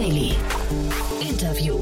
Daily. Interview.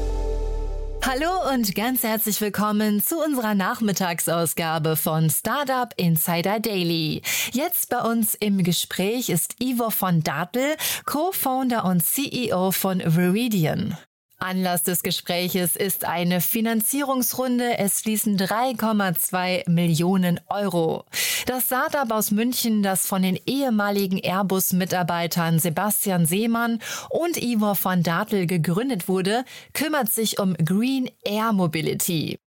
Hallo und ganz herzlich willkommen zu unserer Nachmittagsausgabe von Startup Insider Daily. Jetzt bei uns im Gespräch ist Ivo von Dartel, Co-Founder und CEO von Viridian. Anlass des Gespräches ist eine Finanzierungsrunde. Es fließen 3,2 Millionen Euro. Das Startup aus München, das von den ehemaligen Airbus-Mitarbeitern Sebastian Seemann und Ivor van Dartel gegründet wurde, kümmert sich um Green Air Mobility.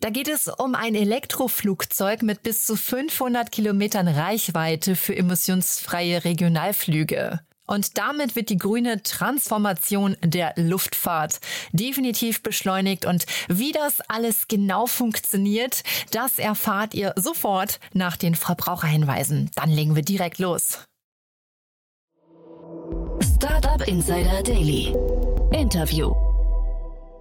Da geht es um ein Elektroflugzeug mit bis zu 500 Kilometern Reichweite für emissionsfreie Regionalflüge. Und damit wird die grüne Transformation der Luftfahrt definitiv beschleunigt. Und wie das alles genau funktioniert, das erfahrt ihr sofort nach den Verbraucherhinweisen. Dann legen wir direkt los. Startup Insider Daily. Interview.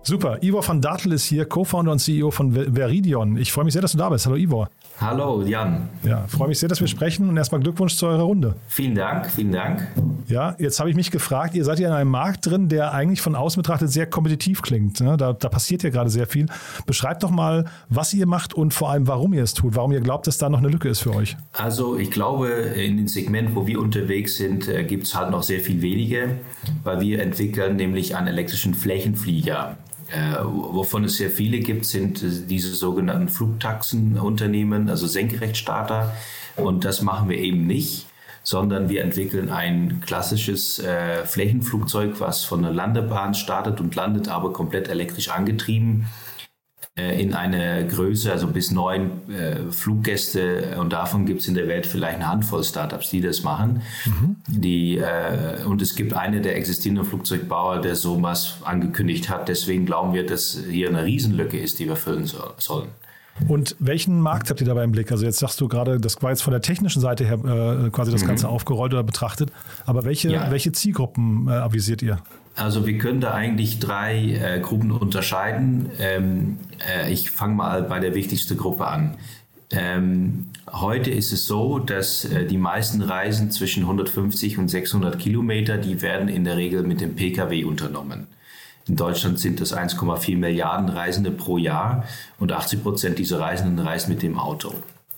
Super. Ivor van Dartel ist hier, Co-Founder und CEO von Veridion. Ich freue mich sehr, dass du da bist. Hallo Ivor. Hallo Jan. Ja, freue mich sehr, dass wir sprechen und erstmal Glückwunsch zu eurer Runde. Vielen Dank, vielen Dank. Ja, jetzt habe ich mich gefragt, ihr seid ja in einem Markt drin, der eigentlich von außen betrachtet sehr kompetitiv klingt. Ne? Da, da passiert ja gerade sehr viel. Beschreibt doch mal, was ihr macht und vor allem, warum ihr es tut, warum ihr glaubt, dass da noch eine Lücke ist für euch. Also ich glaube, in dem Segment, wo wir unterwegs sind, äh, gibt es halt noch sehr viel wenige, weil wir entwickeln nämlich einen elektrischen Flächenflieger. Äh, wovon es sehr viele gibt, sind diese sogenannten Flugtaxenunternehmen, also Senkrechtstarter. Und das machen wir eben nicht, sondern wir entwickeln ein klassisches äh, Flächenflugzeug, was von der Landebahn startet und landet, aber komplett elektrisch angetrieben in eine Größe, also bis neun äh, Fluggäste und davon gibt es in der Welt vielleicht eine Handvoll Startups, die das machen. Mhm. Die, äh, und es gibt eine der existierenden Flugzeugbauer, der sowas angekündigt hat. Deswegen glauben wir, dass hier eine Riesenlücke ist, die wir füllen so, sollen. Und welchen Markt habt ihr dabei im Blick? Also jetzt sagst du gerade, das war jetzt von der technischen Seite her äh, quasi das mhm. Ganze aufgerollt oder betrachtet. Aber welche, ja. welche Zielgruppen äh, avisiert ihr? Also wir können da eigentlich drei äh, Gruppen unterscheiden. Ähm, äh, ich fange mal bei der wichtigsten Gruppe an. Ähm, heute ist es so, dass äh, die meisten Reisen zwischen 150 und 600 Kilometer, die werden in der Regel mit dem Pkw unternommen. In Deutschland sind das 1,4 Milliarden Reisende pro Jahr und 80 Prozent dieser Reisenden reisen mit dem Auto.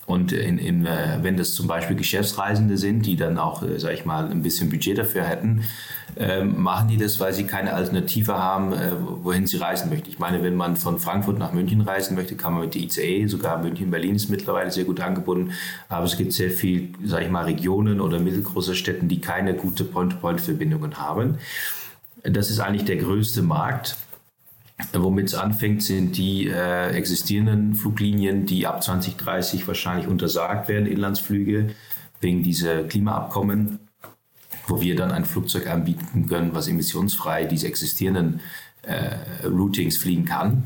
Und in, in, äh, wenn das zum Beispiel Geschäftsreisende sind, die dann auch, äh, sag ich mal, ein bisschen Budget dafür hätten, äh, machen die das, weil sie keine Alternative haben, äh, wohin sie reisen möchten. Ich meine, wenn man von Frankfurt nach München reisen möchte, kann man mit der ICE, sogar München-Berlin ist mittlerweile sehr gut angebunden, aber es gibt sehr viel, sag ich mal, Regionen oder mittelgroße Städten, die keine gute Point-to-Point-Verbindungen haben. Das ist eigentlich der größte Markt. Womit es anfängt, sind die äh, existierenden Fluglinien, die ab 2030 wahrscheinlich untersagt werden, Inlandsflüge, wegen dieser Klimaabkommen, wo wir dann ein Flugzeug anbieten können, was emissionsfrei diese existierenden äh, Routings fliegen kann,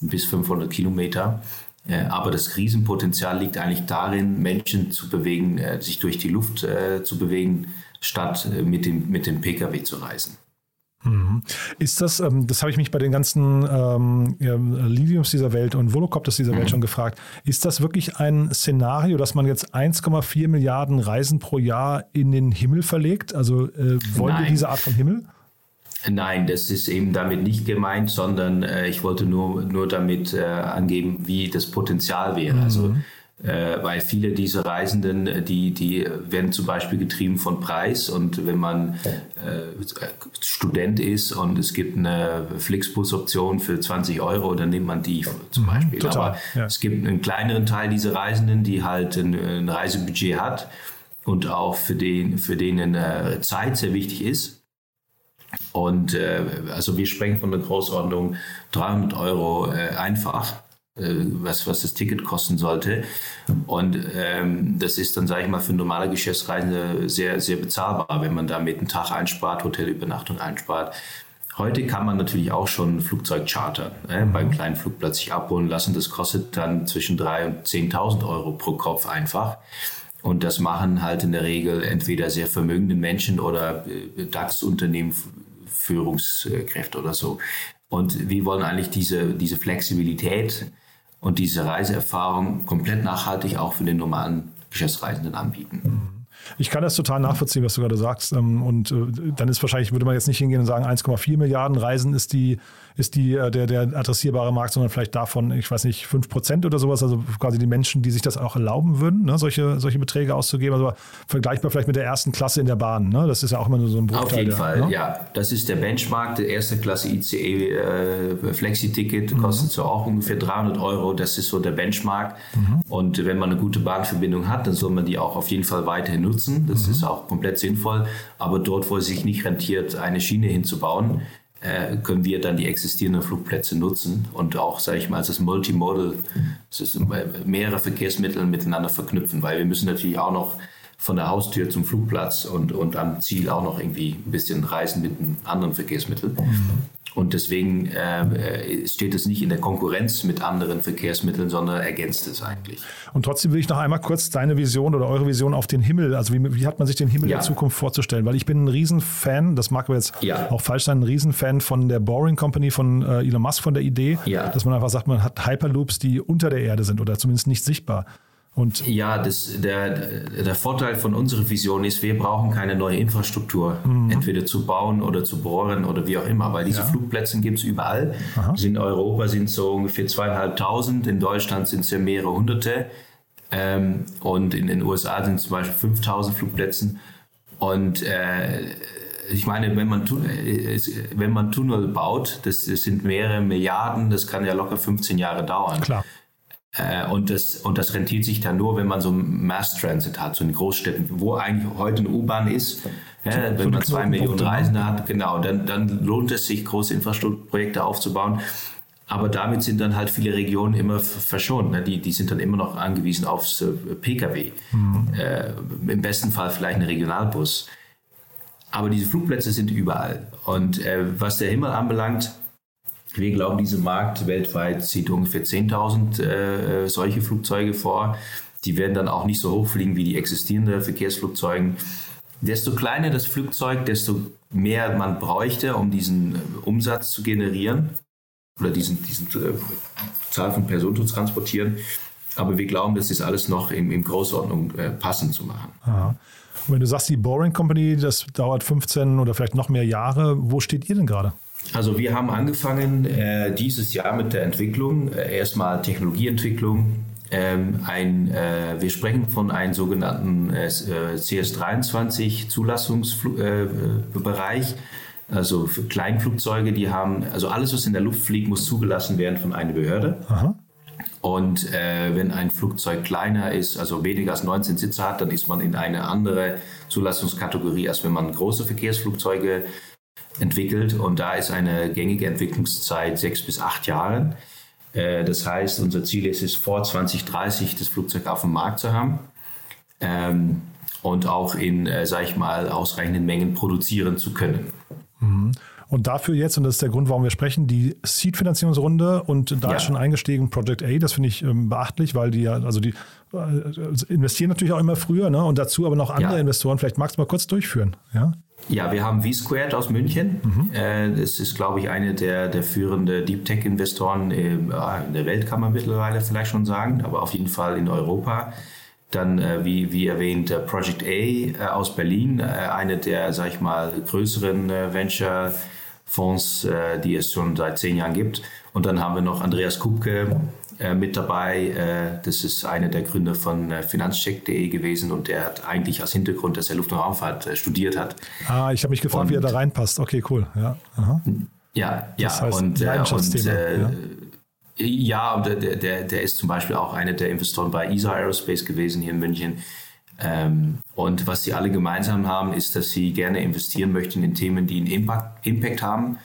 bis 500 Kilometer. Äh, aber das Riesenpotenzial liegt eigentlich darin, Menschen zu bewegen, äh, sich durch die Luft äh, zu bewegen, statt äh, mit dem, mit dem Pkw zu reisen. Mhm. Ist das, ähm, das habe ich mich bei den ganzen ähm, ja, Liviums dieser Welt und Volocopters dieser Welt mhm. schon gefragt, ist das wirklich ein Szenario, dass man jetzt 1,4 Milliarden Reisen pro Jahr in den Himmel verlegt? Also äh, wollen Nein. wir diese Art von Himmel? Nein, das ist eben damit nicht gemeint, sondern äh, ich wollte nur, nur damit äh, angeben, wie das Potenzial wäre. Mhm. Also weil viele dieser Reisenden, äh, die, die werden zum Beispiel getrieben von Preis und wenn man äh, Student ist und es gibt eine Flixbus-Option für 20 Euro, dann nimmt man die zum mhm, Beispiel. Total, Aber ja. es gibt einen kleineren Teil dieser Reisenden, die halt ein, ein Reisebudget hat und auch für den, für denen äh, Zeit sehr wichtig ist. Und äh, also wir sprechen von der Großordnung 300 Euro äh, einfach äh, was, was das Ticket kosten sollte. Und ähm, das ist dann, sage ich mal, für normale Geschäftsreisende sehr, sehr bezahlbar, wenn man damit einen Tag einspart, Hotelübernachtung einspart. Heute kann man natürlich auch schon ein Flugzeug chartern, äh, beim kleinen Flugplatz sich abholen lassen. Das kostet dann zwischen 3.000 und 10.000 Euro pro Kopf einfach. Und das machen halt in der Regel entweder sehr vermögende Menschen oder äh, DAX-Unternehmen, Führungskräfte oder so. Und wir wollen eigentlich diese, diese Flexibilität und diese Reiseerfahrung komplett nachhaltig auch für den normalen Geschäftsreisenden anbieten. Ich kann das total nachvollziehen, was du gerade sagst. Ähm, und äh, dann ist wahrscheinlich, würde man jetzt nicht hingehen und sagen, 1,4 Milliarden Reisen ist die, ist die, äh, der, der adressierbare Markt, sondern vielleicht davon, ich weiß nicht, 5 Prozent oder sowas, also quasi die Menschen, die sich das auch erlauben würden, ne, solche, solche Beträge auszugeben. Also vergleichbar vielleicht mit der ersten Klasse in der Bahn. Ne? Das ist ja auch immer nur so ein Bruchteil. Auf jeden der, Fall, ne? ja. Das ist der Benchmark. Der erste Klasse ICE äh, Flexi-Ticket mhm. kostet so auch ungefähr 300 Euro. Das ist so der Benchmark. Mhm. Und wenn man eine gute Bahnverbindung hat, dann soll man die auch auf jeden Fall weiterhin nutzen. Das mhm. ist auch komplett sinnvoll. Aber dort, wo es sich nicht rentiert, eine Schiene hinzubauen, können wir dann die existierenden Flugplätze nutzen und auch, sage ich mal, das Multimodal, das ist mehrere Verkehrsmittel miteinander verknüpfen, weil wir müssen natürlich auch noch von der Haustür zum Flugplatz und, und am Ziel auch noch irgendwie ein bisschen reisen mit einem anderen Verkehrsmittel. Mhm. Und deswegen äh, steht es nicht in der Konkurrenz mit anderen Verkehrsmitteln, sondern ergänzt es eigentlich. Und trotzdem will ich noch einmal kurz deine Vision oder eure Vision auf den Himmel, also wie, wie hat man sich den Himmel ja. der Zukunft vorzustellen? Weil ich bin ein Riesenfan, das mag aber jetzt ja. auch falsch sein, ein Riesenfan von der Boring Company von äh, Elon Musk, von der Idee, ja. dass man einfach sagt, man hat Hyperloops, die unter der Erde sind oder zumindest nicht sichtbar. Und ja, das, der, der Vorteil von unserer Vision ist, wir brauchen keine neue Infrastruktur, mhm. entweder zu bauen oder zu bohren oder wie auch immer, weil diese ja. Flugplätze gibt es überall. In Europa sind es so ungefähr zweieinhalbtausend, in Deutschland sind es ja mehrere hunderte ähm, und in den USA sind es zum Beispiel 5000 Flugplätze. Und äh, ich meine, wenn man, äh, wenn man Tunnel baut, das, das sind mehrere Milliarden, das kann ja locker 15 Jahre dauern. Klar. Äh, und, das, und das rentiert sich dann nur, wenn man so Mass Transit hat, so in Großstädten, wo eigentlich heute eine U-Bahn ist. Ja, so wenn man zwei Millionen Reisende hat, genau, dann, dann lohnt es sich, große Infrastrukturprojekte aufzubauen. Aber damit sind dann halt viele Regionen immer verschont. Ne? Die, die sind dann immer noch angewiesen aufs äh, Pkw. Mhm. Äh, Im besten Fall vielleicht ein Regionalbus. Aber diese Flugplätze sind überall. Und äh, was der Himmel anbelangt, wir glauben, dieser Markt weltweit sieht ungefähr 10.000 äh, solche Flugzeuge vor. Die werden dann auch nicht so hoch fliegen wie die existierenden Verkehrsflugzeuge. Desto kleiner das Flugzeug, desto mehr man bräuchte, um diesen äh, Umsatz zu generieren oder diesen, diesen äh, Zahl von Personen zu transportieren. Aber wir glauben, das ist alles noch in, in Großordnung äh, passend zu machen. Aha. Und wenn du sagst, die Boring Company, das dauert 15 oder vielleicht noch mehr Jahre, wo steht ihr denn gerade? Also wir haben angefangen äh, dieses Jahr mit der Entwicklung, äh, erstmal Technologieentwicklung. Ähm, ein, äh, wir sprechen von einem sogenannten äh, CS23 Zulassungsbereich. Also für Kleinflugzeuge, die haben, also alles, was in der Luft fliegt, muss zugelassen werden von einer Behörde. Aha. Und äh, wenn ein Flugzeug kleiner ist, also weniger als 19 Sitze hat, dann ist man in eine andere Zulassungskategorie, als wenn man große Verkehrsflugzeuge entwickelt und da ist eine gängige Entwicklungszeit sechs bis acht Jahre. Äh, das heißt, unser Ziel ist es, vor 2030 das Flugzeug auf dem Markt zu haben ähm, und auch in, äh, sage ich mal, ausreichenden Mengen produzieren zu können. Mhm. Und dafür jetzt, und das ist der Grund, warum wir sprechen, die Seed-Finanzierungsrunde und da ja. ist schon eingestiegen Project A, das finde ich ähm, beachtlich, weil die ja, also die äh, investieren natürlich auch immer früher, ne? Und dazu aber noch andere ja. Investoren. Vielleicht magst du mal kurz durchführen, ja? Ja, wir haben V-Squared aus München. Mhm. Äh, das ist, glaube ich, eine der, der führenden Deep Tech-Investoren in der Welt, kann man mittlerweile vielleicht schon sagen, aber auf jeden Fall in Europa. Dann, äh, wie, wie erwähnt, Project A äh, aus Berlin, eine der, sag ich mal, größeren Venture-Fonds, die es schon seit zehn Jahren gibt. Und dann haben wir noch Andreas Kupke äh, mit dabei. Äh, das ist einer der Gründer von äh, finanzcheck.de gewesen und der hat eigentlich als Hintergrund, dass er Luft- und Raumfahrt äh, studiert hat. Ah, ich habe mich gefragt, und, wie er da reinpasst. Okay, cool. Ja, Aha. ja, ja. Das heißt, und, äh, und äh, ja. Ja, der, der, der ist zum Beispiel auch einer der Investoren bei ESA Aerospace gewesen hier in München. Ähm, und was sie alle gemeinsam haben, ist, dass sie gerne investieren möchten in Themen, die einen Impact, Impact haben,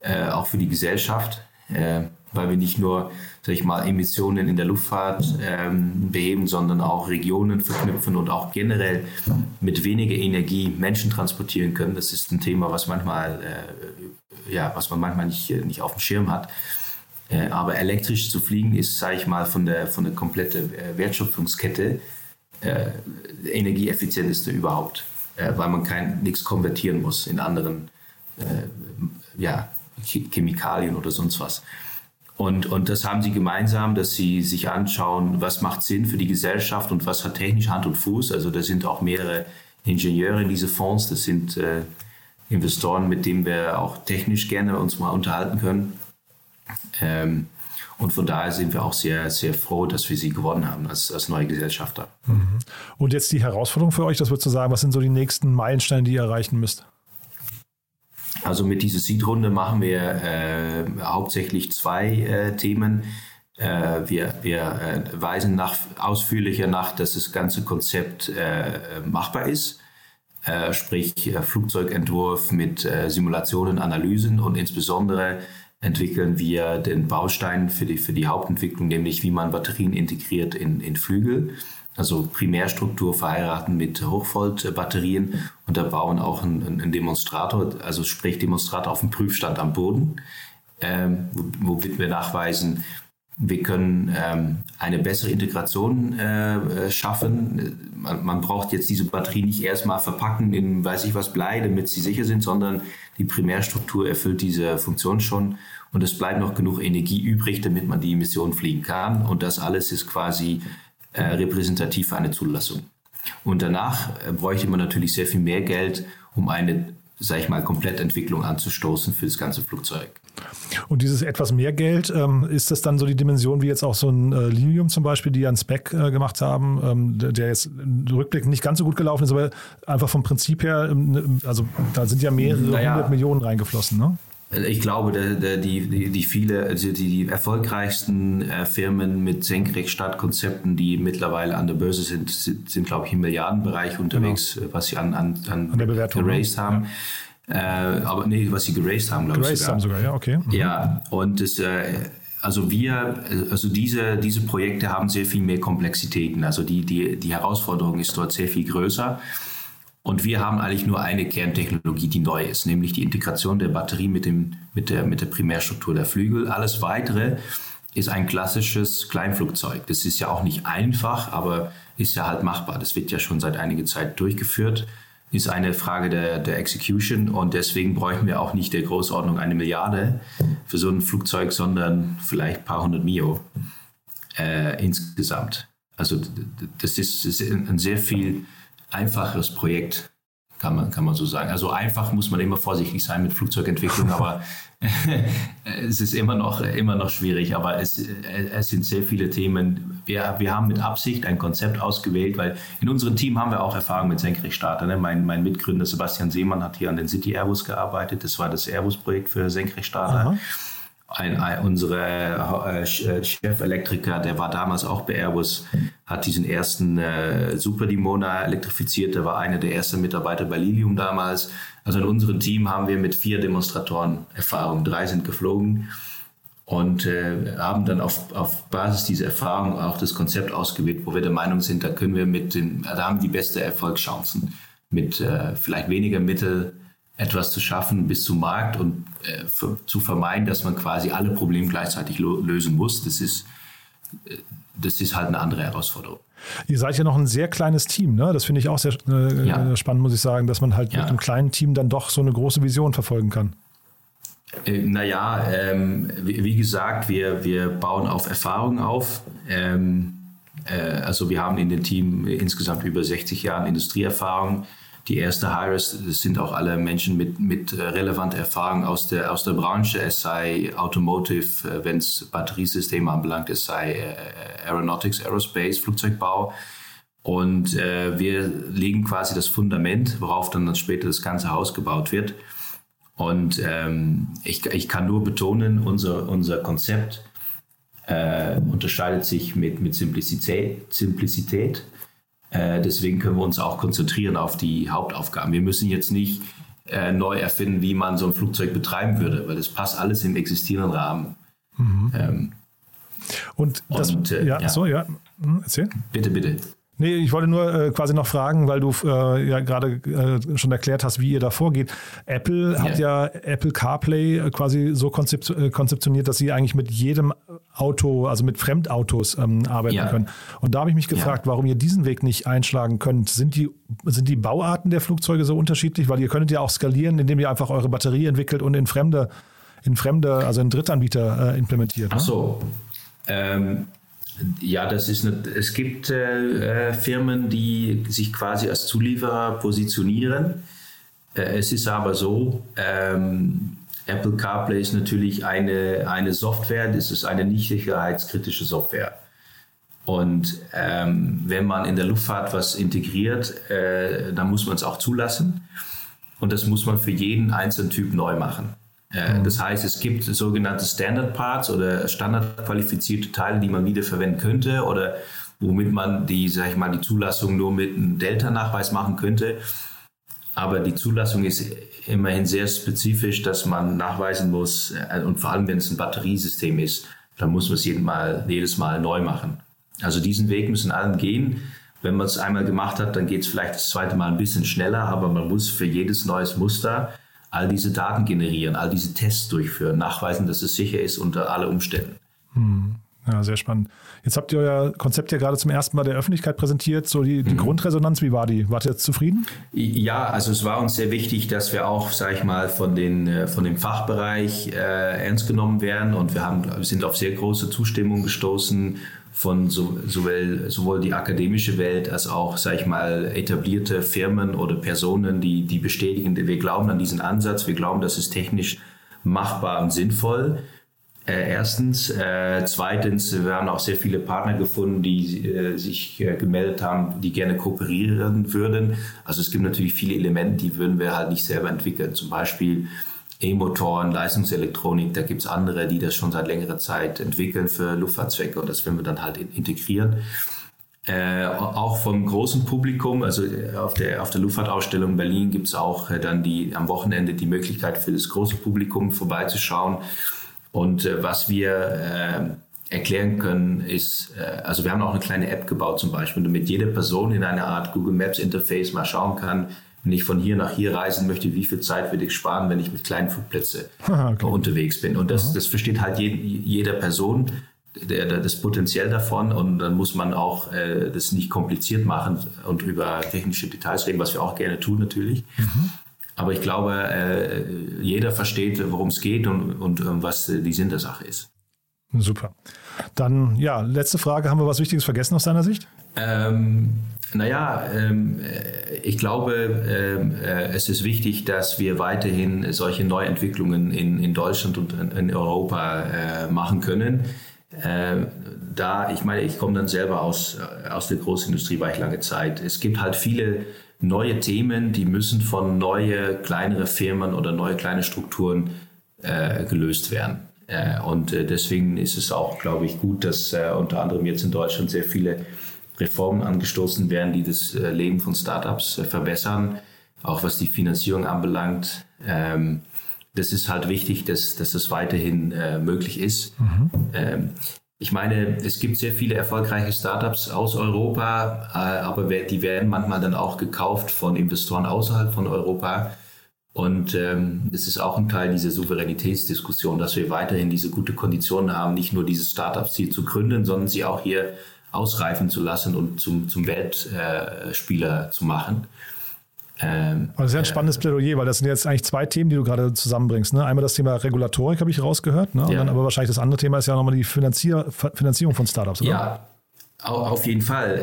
äh, auch für die Gesellschaft. Äh, weil wir nicht nur, sag ich mal, Emissionen in der Luftfahrt ähm, beheben, sondern auch Regionen verknüpfen und auch generell mit weniger Energie Menschen transportieren können. Das ist ein Thema, was manchmal, äh, ja, was man manchmal nicht, nicht auf dem Schirm hat. Äh, aber elektrisch zu fliegen ist, sage ich mal, von der, von der kompletten äh, Wertschöpfungskette äh, energieeffizienteste überhaupt, äh, weil man kein nichts konvertieren muss in anderen äh, ja, Chemikalien oder sonst was. Und, und das haben sie gemeinsam, dass sie sich anschauen, was macht Sinn für die Gesellschaft und was hat technisch Hand und Fuß. Also da sind auch mehrere Ingenieure in diese Fonds, das sind äh, Investoren, mit denen wir auch technisch gerne uns mal unterhalten können. Ähm, und von daher sind wir auch sehr, sehr froh, dass wir sie gewonnen haben als, als neue Gesellschafter. Mhm. Und jetzt die Herausforderung für euch, das würdest du sagen, was sind so die nächsten Meilensteine, die ihr erreichen müsst? Also mit dieser Seed-Runde machen wir äh, hauptsächlich zwei äh, Themen. Äh, wir wir äh, weisen nach, ausführlicher nach, dass das ganze Konzept äh, machbar ist. Äh, sprich Flugzeugentwurf mit Simulationen, Analysen und insbesondere entwickeln wir den Baustein für die, für die Hauptentwicklung, nämlich wie man Batterien integriert in, in Flügel. Also Primärstruktur verheiraten mit Hochvolt-Batterien und da bauen auch einen, einen Demonstrator, also sprich Demonstrator auf dem Prüfstand am Boden, ähm, womit wir nachweisen, wir können ähm, eine bessere Integration äh, schaffen. Man, man, braucht jetzt diese Batterie nicht erstmal verpacken in weiß ich was Blei, damit sie sicher sind, sondern die Primärstruktur erfüllt diese Funktion schon und es bleibt noch genug Energie übrig, damit man die Emission fliegen kann. Und das alles ist quasi äh, repräsentativ für eine Zulassung. Und danach äh, bräuchte man natürlich sehr viel mehr Geld, um eine, sag ich mal, Komplettentwicklung anzustoßen für das ganze Flugzeug. Und dieses etwas mehr Geld, ähm, ist das dann so die Dimension wie jetzt auch so ein äh, Lilium zum Beispiel, die ja einen Spec äh, gemacht haben, ähm, der, jetzt im Rückblick nicht ganz so gut gelaufen ist, aber einfach vom Prinzip her, ähm, also da sind ja mehrere naja. hundert Millionen reingeflossen, ne? Ich glaube, die, die, die viele, also die, die erfolgreichsten äh, Firmen mit Senkrechtstartkonzepten, die mittlerweile an der Börse sind, sind, sind glaube ich, im Milliardenbereich unterwegs, genau. was sie an, an, an, an der Bewertung ne? geraced haben. Ja. Äh, aber nee, was sie geraced haben, glaube ich. Geraced haben sogar, ja, okay. Mhm. Ja, und das, äh, also wir, also diese, diese Projekte haben sehr viel mehr Komplexitäten. Also die, die, die Herausforderung ist dort sehr viel größer. Und wir haben eigentlich nur eine Kerntechnologie, die neu ist, nämlich die Integration der Batterie mit, dem, mit, der, mit der Primärstruktur der Flügel. Alles weitere ist ein klassisches Kleinflugzeug. Das ist ja auch nicht einfach, aber ist ja halt machbar. Das wird ja schon seit einiger Zeit durchgeführt. Ist eine Frage der, der Execution und deswegen bräuchten wir auch nicht der Großordnung eine Milliarde für so ein Flugzeug, sondern vielleicht ein paar hundert Mio äh, insgesamt. Also das ist, ist ein sehr viel einfaches Projekt, kann man, kann man so sagen. Also einfach muss man immer vorsichtig sein mit Flugzeugentwicklung, aber es ist immer noch, immer noch schwierig. Aber es, es sind sehr viele Themen. Wir, wir haben mit Absicht ein Konzept ausgewählt, weil in unserem Team haben wir auch Erfahrung mit Senkrechtstarter. Ne? Mein, mein Mitgründer Sebastian Seemann hat hier an den City Airbus gearbeitet. Das war das Airbus-Projekt für Senkrechtstarter. Aha ein, ein, unsere äh, äh, Chefelektriker, der war damals auch bei Airbus, hat diesen ersten äh, Super Dimona elektrifiziert. Der war einer der ersten Mitarbeiter bei Lilium damals. Also in unserem Team haben wir mit vier Demonstratoren Erfahrung. Drei sind geflogen und äh, haben dann auf, auf Basis dieser Erfahrung auch das Konzept ausgewählt, wo wir der Meinung sind, da können wir mit den, da haben die beste Erfolgschancen mit äh, vielleicht weniger Mittel etwas zu schaffen bis zum Markt und äh, für, zu vermeiden, dass man quasi alle Probleme gleichzeitig lösen muss. Das ist, äh, das ist halt eine andere Herausforderung. Ihr seid ja noch ein sehr kleines Team, ne? Das finde ich auch sehr äh, ja. spannend, muss ich sagen, dass man halt ja. mit einem kleinen Team dann doch so eine große Vision verfolgen kann. Äh, naja, ähm, wie, wie, gesagt, wir, wir bauen auf Erfahrung auf. Ähm, äh, also wir haben in dem Team insgesamt über 60 Jahre Industrieerfahrung die erste Hires sind auch alle Menschen mit, mit äh, relevanter Erfahrung aus der, aus der Branche, es sei Automotive, äh, wenn es Batteriesysteme anbelangt, es sei äh, Aeronautics, Aerospace, Flugzeugbau. Und äh, wir legen quasi das Fundament, worauf dann, dann später das ganze Haus gebaut wird. Und ähm, ich, ich kann nur betonen, unser, unser Konzept äh, unterscheidet sich mit, mit Simplizität, Simplizität äh, deswegen können wir uns auch konzentrieren auf die Hauptaufgaben. Wir müssen jetzt nicht äh, neu erfinden, wie man so ein Flugzeug betreiben würde, weil das passt alles im existierenden Rahmen. Mhm. Ähm, und das, und, äh, ja, ja, so, ja, hm, erzähl. Bitte, bitte. Nee, ich wollte nur äh, quasi noch fragen, weil du äh, ja gerade äh, schon erklärt hast, wie ihr da vorgeht. Apple hat ja Apple CarPlay äh, quasi so konzept, konzeptioniert, dass sie eigentlich mit jedem Auto, also mit Fremdautos ähm, arbeiten ja. können. Und da habe ich mich gefragt, ja. warum ihr diesen Weg nicht einschlagen könnt. Sind die, sind die Bauarten der Flugzeuge so unterschiedlich? Weil ihr könntet ja auch skalieren, indem ihr einfach eure Batterie entwickelt und in fremde in fremde, also in Drittanbieter äh, implementiert. Ne? Ach so. Ähm, ja, das ist eine, es gibt äh, äh, Firmen, die sich quasi als Zulieferer positionieren. Äh, es ist aber so, ähm, Apple CarPlay ist natürlich eine, eine Software, das ist eine nicht sicherheitskritische Software. Und ähm, wenn man in der Luftfahrt was integriert, äh, dann muss man es auch zulassen. Und das muss man für jeden einzelnen Typ neu machen. Äh, mhm. Das heißt, es gibt sogenannte Standard Parts oder standardqualifizierte Teile, die man wiederverwenden könnte oder womit man die, sag ich mal, die Zulassung nur mit einem Delta-Nachweis machen könnte. Aber die Zulassung ist immerhin sehr spezifisch, dass man nachweisen muss, äh, und vor allem wenn es ein Batteriesystem ist, dann muss man es jedes Mal, jedes Mal neu machen. Also diesen Weg müssen allen gehen. Wenn man es einmal gemacht hat, dann geht es vielleicht das zweite Mal ein bisschen schneller, aber man muss für jedes neues Muster all diese Daten generieren, all diese Tests durchführen, nachweisen, dass es sicher ist unter alle Umständen. Hm. Ja, sehr spannend. Jetzt habt ihr euer Konzept ja gerade zum ersten Mal der Öffentlichkeit präsentiert. So die, die mhm. Grundresonanz, wie war die? Wart ihr jetzt zufrieden? Ja, also es war uns sehr wichtig, dass wir auch, sage ich mal, von, den, äh, von dem Fachbereich äh, ernst genommen werden und wir, haben, wir sind auf sehr große Zustimmung gestoßen von so, sowohl, sowohl die akademische Welt als auch, sage ich mal, etablierte Firmen oder Personen, die, die bestätigen, wir glauben an diesen Ansatz, wir glauben, das ist technisch machbar und sinnvoll. Äh, erstens. Äh, zweitens, wir haben auch sehr viele Partner gefunden, die äh, sich äh, gemeldet haben, die gerne kooperieren würden. Also es gibt natürlich viele Elemente, die würden wir halt nicht selber entwickeln. Zum Beispiel E-Motoren, Leistungselektronik, da gibt es andere, die das schon seit längerer Zeit entwickeln für Luftfahrtzwecke und das werden wir dann halt integrieren. Äh, auch vom großen Publikum, also äh, auf der, auf der Luftfahrtausstellung in Berlin gibt es auch dann die, am Wochenende die Möglichkeit für das große Publikum vorbeizuschauen. Und äh, was wir äh, erklären können, ist, äh, also wir haben auch eine kleine App gebaut zum Beispiel, damit jede Person in einer Art Google Maps Interface mal schauen kann, wenn ich von hier nach hier reisen möchte, wie viel Zeit würde ich sparen, wenn ich mit kleinen Flugplätzen okay. unterwegs bin. Und das, das versteht halt je, jeder Person der, der, das Potenzial davon und dann muss man auch äh, das nicht kompliziert machen und über technische Details reden, was wir auch gerne tun natürlich. Mhm. Aber ich glaube, äh, jeder versteht, worum es geht und, und äh, was die Sinn der Sache ist. Super. Dann, ja, letzte Frage. Haben wir was Wichtiges vergessen aus deiner Sicht? Ähm, naja, ähm, äh, ich glaube, ähm, äh, es ist wichtig, dass wir weiterhin solche Neuentwicklungen in, in Deutschland und in, in Europa äh, machen können. Äh, da, ich meine, ich komme dann selber aus, äh, aus der Großindustrie, war ich lange Zeit. Es gibt halt viele neue Themen, die müssen von neue, kleinere Firmen oder neue kleine Strukturen äh, gelöst werden. und deswegen ist es auch, glaube ich, gut, dass unter anderem jetzt in Deutschland sehr viele Reformen angestoßen werden, die das äh, Leben von Startups äh, verbessern, auch was die Finanzierung anbelangt. Ähm, das ist halt wichtig, dass, dass das weiterhin äh, möglich ist. Mhm. Ähm, ich meine, es gibt sehr viele erfolgreiche Startups aus Europa, aber die werden manchmal dann auch gekauft von Investoren außerhalb von Europa. Und ähm, das ist auch ein Teil dieser Souveränitätsdiskussion, dass wir weiterhin diese gute Konditionen haben, nicht nur dieses Startups hier zu gründen, sondern sie auch hier ausreifen zu lassen und zum, zum Weltspieler zu machen. Ähm, das ist ja ein spannendes Plädoyer, weil das sind jetzt eigentlich zwei Themen, die du gerade zusammenbringst. Ne? Einmal das Thema Regulatorik, habe ich rausgehört, ne? und ja. dann aber wahrscheinlich das andere Thema ist ja nochmal die Finanzier Finanzierung von Startups, oder? Ja, auf jeden Fall.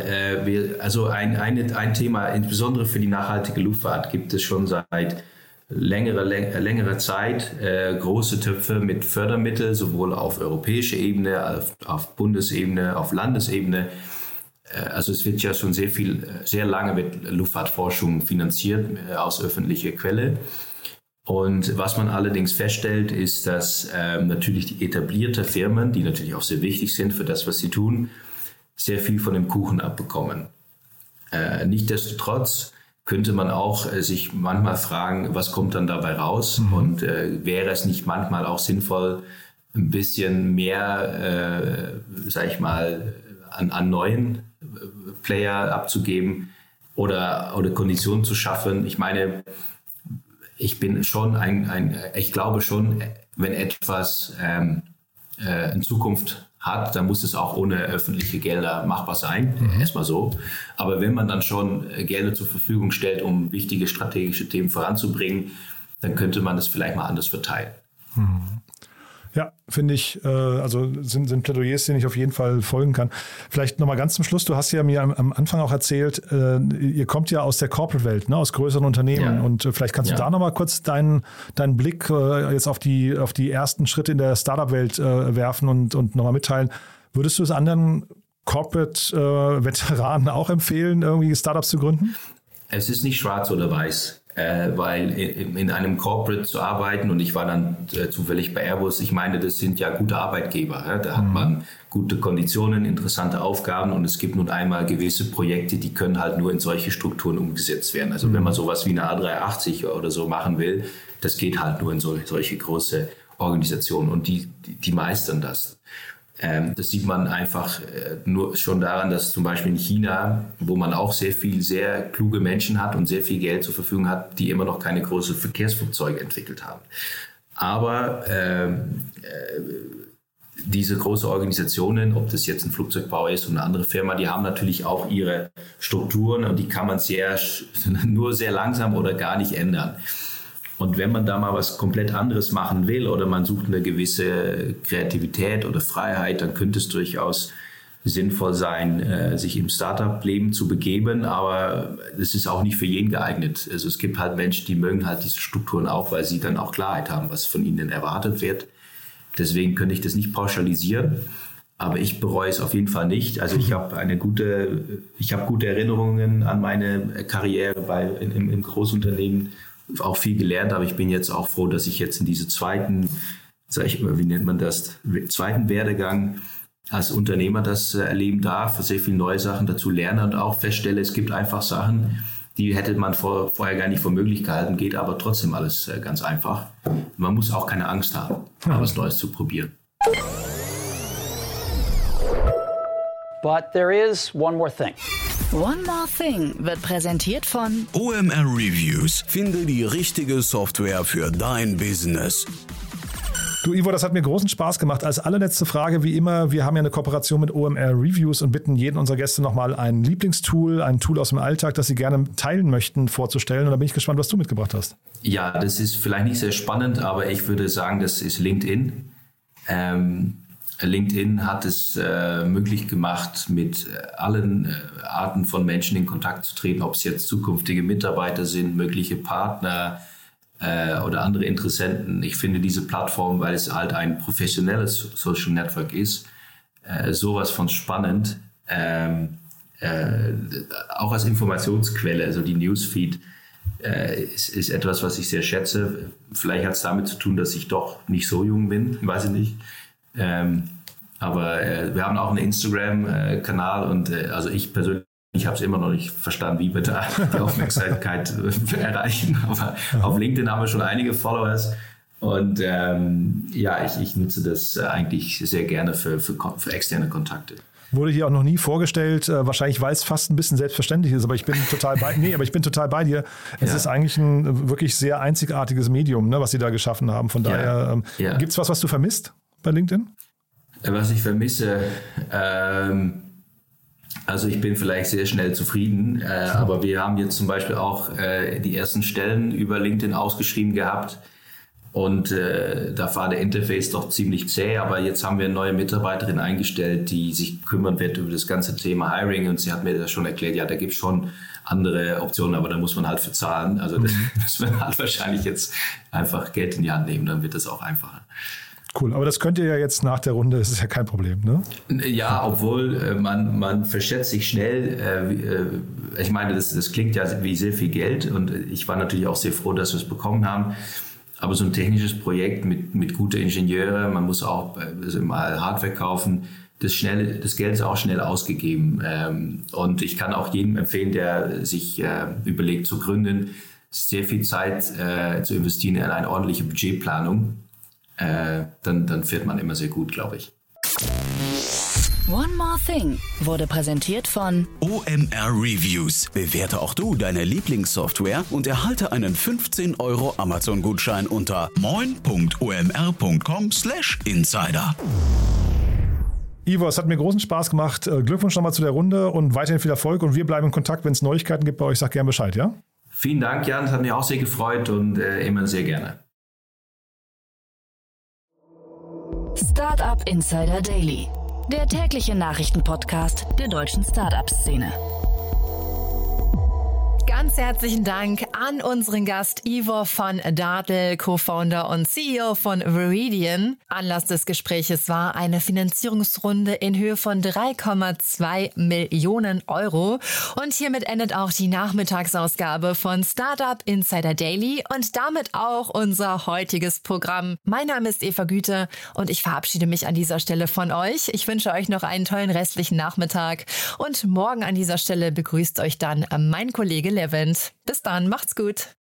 Äh, also ein, ein, ein Thema, insbesondere für die nachhaltige Luftfahrt, gibt es schon seit längere, längere Zeit äh, große Töpfe mit Fördermitteln, sowohl auf europäischer Ebene, auf, auf Bundesebene, auf Landesebene. Äh, also es wird ja schon sehr viel, sehr lange mit Luftfahrtforschung finanziert äh, aus öffentlicher Quelle. Und was man allerdings feststellt, ist, dass ähm, natürlich die etablierten Firmen, die natürlich auch sehr wichtig sind für das, was sie tun, sehr viel von dem Kuchen abbekommen. Äh, Nichtsdestotrotz könnte man auch äh, sich manchmal fragen, was kommt dann dabei raus? Mhm. Und äh, wäre es nicht manchmal auch sinnvoll, ein bisschen mehr, äh, sag ich mal, an, an neuen äh, Player abzugeben oder, oder Konditionen zu schaffen? Ich meine, ich bin schon ein, ein ich glaube schon, wenn etwas ähm, äh, in Zukunft hat, dann muss es auch ohne öffentliche Gelder machbar sein. Mhm. Erstmal so. Aber wenn man dann schon Gelder zur Verfügung stellt, um wichtige strategische Themen voranzubringen, dann könnte man das vielleicht mal anders verteilen. Mhm. Ja, finde ich, äh, also sind, sind Plädoyers, denen ich auf jeden Fall folgen kann. Vielleicht nochmal ganz zum Schluss, du hast ja mir am, am Anfang auch erzählt, äh, ihr kommt ja aus der Corporate-Welt, ne, aus größeren Unternehmen ja. und äh, vielleicht kannst ja. du da nochmal kurz deinen, deinen Blick äh, jetzt auf die, auf die ersten Schritte in der Startup-Welt äh, werfen und, und nochmal mitteilen. Würdest du es anderen Corporate-Veteranen auch empfehlen, irgendwie Startups zu gründen? Es ist nicht schwarz oder weiß äh, weil in, in, einem Corporate zu arbeiten und ich war dann äh, zufällig bei Airbus, ich meine, das sind ja gute Arbeitgeber. Ja? Da hat mhm. man gute Konditionen, interessante Aufgaben und es gibt nun einmal gewisse Projekte, die können halt nur in solche Strukturen umgesetzt werden. Also mhm. wenn man sowas wie eine A380 oder so machen will, das geht halt nur in so, solche große Organisationen und die, die, die meistern das. Ähm, das sieht man einfach äh, nur schon daran, dass zum Beispiel in China, wo man auch sehr viel, sehr kluge Menschen hat und sehr viel Geld zur Verfügung hat, die immer noch keine großen Verkehrsflugzeuge entwickelt haben. Aber ähm, äh, diese großen Organisationen, ob das jetzt ein Flugzeugbauer ist oder eine andere Firma, die haben natürlich auch ihre Strukturen und die kann man sehr, nur sehr langsam oder gar nicht ändern. Und wenn man da mal was komplett anderes machen will oder man sucht eine gewisse Kreativität oder Freiheit, dann könnte es durchaus sinnvoll sein, äh, sich im Startup-Leben zu begeben, aber es ist auch nicht für jeden geeignet. Also es gibt halt Menschen, die mögen halt diese Strukturen auch, weil sie dann auch Klarheit haben, was von ihnen erwartet wird. Deswegen könnte ich das nicht pauschalisieren, aber ich bereue es auf jeden Fall nicht. Also ich habe eine gute, ich habe gute Erinnerungen an meine Karriere bei im, im Großunternehmen auch viel gelernt, aber ich bin jetzt auch froh, dass ich jetzt in diese zweiten, sag ich immer, wie nennt man das, zweiten Werdegang als Unternehmer das äh, erleben darf, sehr viele neue Sachen dazu lerne und auch feststelle, es gibt einfach Sachen, die hätte man vor, vorher gar nicht für möglich gehalten, geht aber trotzdem alles äh, ganz einfach. Man muss auch keine Angst haben, mal was Neues zu probieren. But there is one more thing. One More Thing wird präsentiert von OMR Reviews. Finde die richtige Software für dein Business. Du, Ivo, das hat mir großen Spaß gemacht. Als allerletzte Frage, wie immer, wir haben ja eine Kooperation mit OMR Reviews und bitten jeden unserer Gäste nochmal ein Lieblingstool, ein Tool aus dem Alltag, das sie gerne teilen möchten, vorzustellen. Und da bin ich gespannt, was du mitgebracht hast. Ja, das ist vielleicht nicht sehr spannend, aber ich würde sagen, das ist LinkedIn. Ähm, LinkedIn hat es äh, möglich gemacht, mit äh, allen äh, Arten von Menschen in Kontakt zu treten, ob es jetzt zukünftige Mitarbeiter sind, mögliche Partner äh, oder andere Interessenten. Ich finde diese Plattform, weil es halt ein professionelles Social Network ist, äh, sowas von spannend. Ähm, äh, auch als Informationsquelle, also die Newsfeed, ist, ist etwas, was ich sehr schätze. Vielleicht hat es damit zu tun, dass ich doch nicht so jung bin, weiß ich nicht. Ähm, aber äh, wir haben auch einen Instagram-Kanal und äh, also ich persönlich ich habe es immer noch nicht verstanden, wie wir da die Aufmerksamkeit erreichen. Aber auf LinkedIn haben wir schon einige Followers. Und ähm, ja, ich, ich nutze das eigentlich sehr gerne für, für, für externe Kontakte. Wurde hier auch noch nie vorgestellt, äh, wahrscheinlich weil es fast ein bisschen selbstverständlich ist, aber ich bin total bei, nee, aber ich bin total bei dir. Es ja. ist eigentlich ein wirklich sehr einzigartiges Medium, ne, was Sie da geschaffen haben. Von daher, ähm, ja. gibt es was, was du vermisst bei LinkedIn? Was ich vermisse, ähm, also ich bin vielleicht sehr schnell zufrieden, äh, aber wir haben jetzt zum Beispiel auch äh, die ersten Stellen über LinkedIn ausgeschrieben gehabt und äh, da war der Interface doch ziemlich zäh, aber jetzt haben wir eine neue Mitarbeiterin eingestellt, die sich kümmern wird über das ganze Thema Hiring und sie hat mir das schon erklärt, ja, da gibt es schon andere Optionen, aber da muss man halt für zahlen. Also mhm. da muss man halt wahrscheinlich jetzt einfach Geld in die Hand nehmen, dann wird das auch einfacher. Cool, aber das könnt ihr ja jetzt nach der Runde, das ist ja kein Problem, ne? Ja, obwohl äh, man, man verschätzt sich schnell. Äh, äh, ich meine, das, das klingt ja wie sehr viel Geld und ich war natürlich auch sehr froh, dass wir es bekommen haben. Aber so ein technisches Projekt mit, mit guten Ingenieuren, man muss auch also mal Hardware kaufen, das, schnell, das Geld ist auch schnell ausgegeben. Ähm, und ich kann auch jedem empfehlen, der sich überlegt zu gründen, sehr viel Zeit zu investieren in eine ordentliche Budgetplanung äh, dann, dann fährt man immer sehr gut, glaube ich. One More Thing wurde präsentiert von OMR Reviews. Bewerte auch du deine Lieblingssoftware und erhalte einen 15 Euro Amazon-Gutschein unter moin.omr.com/insider. Ivo, es hat mir großen Spaß gemacht. Äh, Glückwunsch nochmal zu der Runde und weiterhin viel Erfolg. Und wir bleiben in Kontakt. Wenn es Neuigkeiten gibt bei euch, sag gerne Bescheid, ja? Vielen Dank, Jan. Das hat mich auch sehr gefreut und äh, immer sehr gerne. Startup Insider Daily, der tägliche Nachrichtenpodcast der deutschen Startup-Szene. Ganz herzlichen Dank an unseren Gast Ivor von Dartel, Co-Founder und CEO von Viridian. Anlass des Gespräches war eine Finanzierungsrunde in Höhe von 3,2 Millionen Euro. Und hiermit endet auch die Nachmittagsausgabe von Startup Insider Daily und damit auch unser heutiges Programm. Mein Name ist Eva Güte und ich verabschiede mich an dieser Stelle von euch. Ich wünsche euch noch einen tollen restlichen Nachmittag und morgen an dieser Stelle begrüßt euch dann mein Kollege Levent. Bis dann, macht's gut.